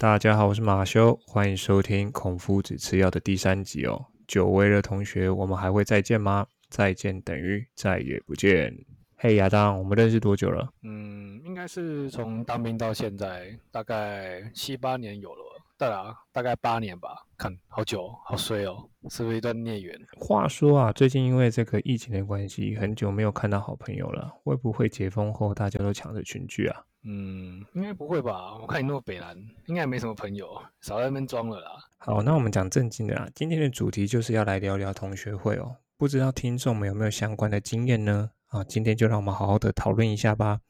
大家好，我是马修，欢迎收听《孔夫子吃药》的第三集哦。久违的同学，我们还会再见吗？再见等于再也不见。嘿，亚当，我们认识多久了？嗯，应该是从当兵到现在，大概七八年有了。对啊，大概八年吧。看好久，好衰哦，是不是一段孽缘？话说啊，最近因为这个疫情的关系，很久没有看到好朋友了。会不会解封后大家都抢着群聚啊？嗯，应该不会吧？我看你那么北蓝，应该没什么朋友，少在那边装了啦。好，那我们讲正经的啦。今天的主题就是要来聊聊同学会哦。不知道听众们有没有相关的经验呢？啊，今天就让我们好好的讨论一下吧。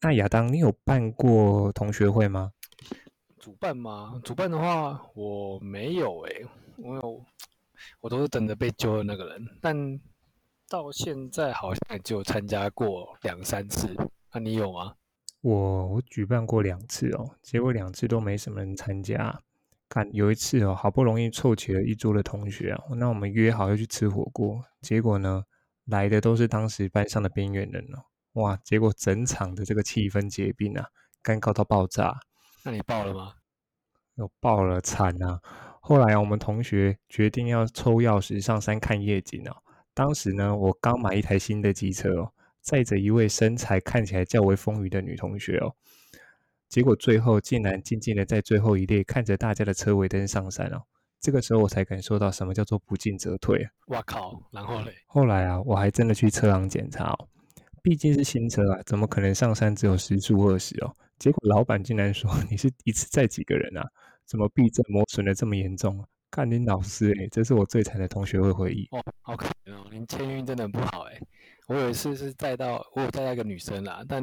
那亚当，你有办过同学会吗？主办吗？主办的话，我没有诶，我有，我都是等着被揪的那个人。但到现在好像就参加过两三次。那你有吗？我我举办过两次哦，结果两次都没什么人参加。看有一次哦，好不容易凑齐了一桌的同学啊，那我们约好要去吃火锅，结果呢，来的都是当时班上的边缘人哦。哇，结果整场的这个气氛结冰啊，尴尬到爆炸。那你爆了吗？有爆了，惨啊！后来啊，我们同学决定要抽钥匙上山看夜景哦。当时呢，我刚买一台新的机车哦，载着一位身材看起来较为丰腴的女同学哦。结果最后竟然静静的在最后一列看着大家的车尾灯上山哦。这个时候我才感受到什么叫做不进则退。哇靠！然后嘞？后来啊，我还真的去车行检查哦。毕竟是新车啊，怎么可能上山只有时速二十哦？结果老板竟然说你是一次载几个人啊？怎么避震磨损的这么严重？啊看你老师哎，这是我最惨的同学会回忆哦，好可怜哦，您签运真的很不好哎。我有一次是载到我有载到一个女生啦，但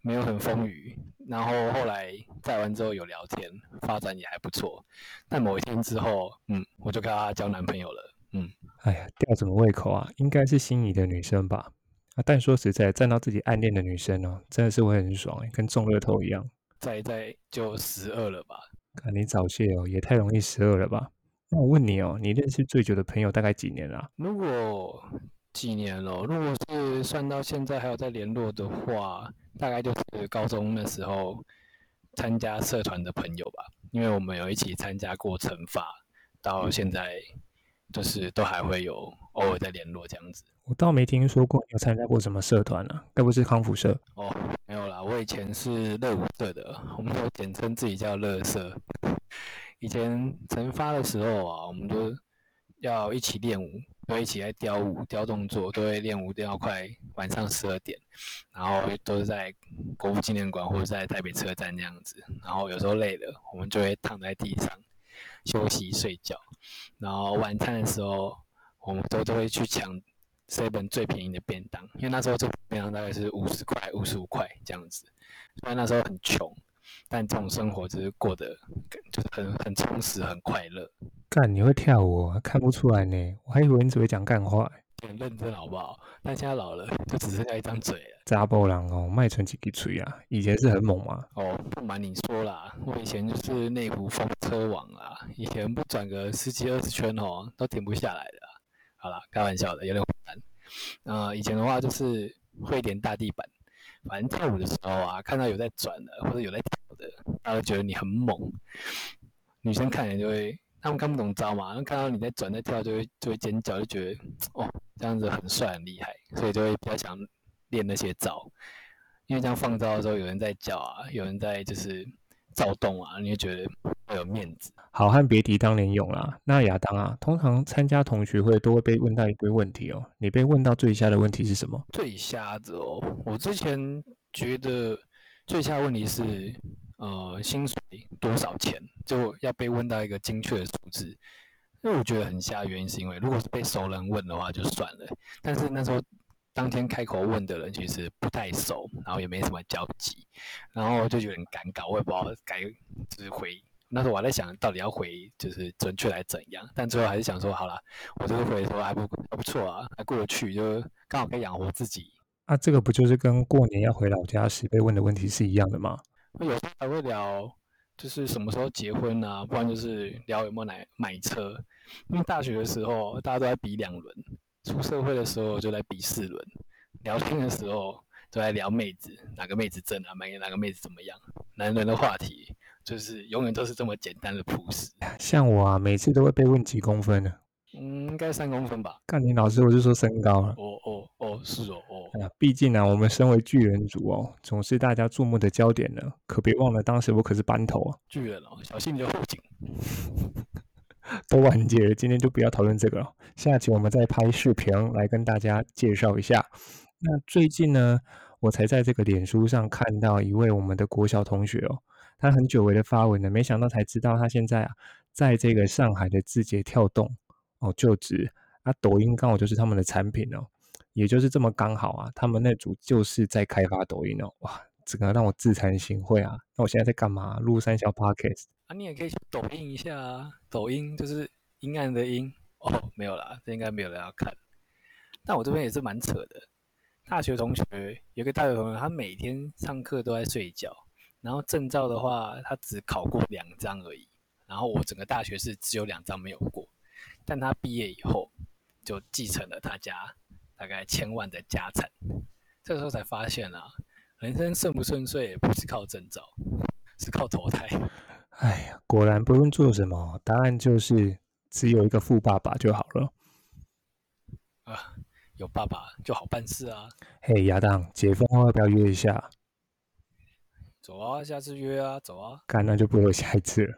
没有很风雨，然后后来载完之后有聊天，发展也还不错。但某一天之后，嗯，我就跟她交男朋友了，嗯，哎呀，吊什么胃口啊？应该是心仪的女生吧？啊，但说实在，站到自己暗恋的女生哦，真的是会很爽哎，跟中乐透一样。再再就十二了吧？看你早泄哦，也太容易十二了吧？那我问你哦，你认识最久的朋友大概几年了？如果几年了，如果是算到现在还有在联络的话，大概就是高中那时候参加社团的朋友吧，因为我们有一起参加过惩罚，到现在就是都还会有偶尔在联络这样子。我倒没听说过有参加过什么社团啊？该不是康复社？哦，没有啦，我以前是乐舞社的，我们都简称自己叫乐社。以前晨发的时候啊，我们都要一起练舞，都一起在雕舞、雕动作，都会练舞练到快晚上十二点，然后都是在国父纪念馆或者在台北车站这样子。然后有时候累了，我们就会躺在地上休息睡觉。然后晚餐的时候，我们都都会去抢。seven 最便宜的便当，因为那时候这便当大概是五十块、五十五块这样子。虽然那时候很穷，但这种生活就是过得就是很很充实、很快乐。干，你会跳舞？看不出来呢，我还以为你只会讲干话。很认真好不好？但现在老了，就只剩下一张嘴了。扎波郎哦，卖纯几滴嘴啊！以前是很猛嘛。哦，不瞒你说啦，我以前就是内湖风车王啊，以前不转个十几二十圈哦，都停不下来的。好啦，开玩笑的，有点难。呃以前的话就是会点大地板，反正跳舞的时候啊，看到有在转的或者有在跳的，大家觉得你很猛。女生看人就会，她们看不懂招嘛，然后看到你在转在跳，就会就会尖叫，就觉得哦这样子很帅很厉害，所以就会比较想练那些招。因为这样放招的时候，有人在叫啊，有人在就是躁动啊，你就觉得。有面子，好汉别提当年勇啦。那亚当啊，通常参加同学会都会被问到一堆问题哦。你被问到最瞎的问题是什么？最瞎的哦，我之前觉得最瞎的问题是，呃，薪水多少钱就要被问到一个精确的数字。因为我觉得很瞎，原因是因为如果是被熟人问的话就算了，但是那时候当天开口问的人其实不太熟，然后也没什么交集，然后就有点尴尬，我也不知道该就是回。那时候我在想到底要回就是准确来怎样，但最后还是想说好了，我这个回说还不还不错啊，还过得去，就刚好可以养活自己。啊，这个不就是跟过年要回老家时被问的问题是一样的吗？有时候还会聊，就是什么时候结婚啊，不然就是聊有没有买买车。因为大学的时候大家都在比两轮，出社会的时候就在比四轮。聊天的时候都在聊妹子，哪个妹子正啊，哪个妹子怎么样？男人的话题。就是永远都是这么简单的朴实。像我啊，每次都会被问几公分呢？嗯，应该三公分吧。看你老师，我就说身高了。哦哦哦，是哦哦。哎呀，毕竟呢，我们身为巨人族哦，总是大家注目的焦点呢。可别忘了，当时我可是班头啊。巨人哦，小心你的后颈。都完结了，今天就不要讨论这个了。下期我们再拍视频来跟大家介绍一下。那最近呢，我才在这个脸书上看到一位我们的国小同学哦，他很久违的发文呢，没想到才知道他现在啊，在这个上海的字节跳动哦就职啊，抖音刚好就是他们的产品哦，也就是这么刚好啊，他们那组就是在开发抖音哦，哇，这个让我自惭形秽啊。那我现在在干嘛？录三小 podcast。啊，你也可以去抖音一下啊！抖音就是阴暗的阴哦，没有啦，这应该没有人要看。但我这边也是蛮扯的。大学同学有个大学同学，他每天上课都在睡觉，然后证照的话，他只考过两张而已。然后我整个大学是只有两张没有过，但他毕业以后就继承了他家大概千万的家产。这个时候才发现啊，人生顺不顺遂不是靠证照，是靠投胎。哎呀，果然不用做什么，答案就是只有一个富爸爸就好了。啊，有爸爸就好办事啊。嘿，亚当，解封后要不要约一下？走啊，下次约啊，走啊。干，那就不会有下一次了。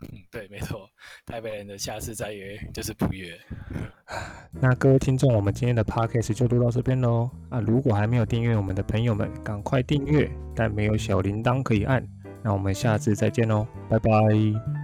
嗯，对，没错，台北人的下次再约就是不约。那各位听众，我们今天的 podcast 就录到这边喽。啊，如果还没有订阅我们的朋友们，赶快订阅，但没有小铃铛可以按。那我们下次再见喽，拜拜。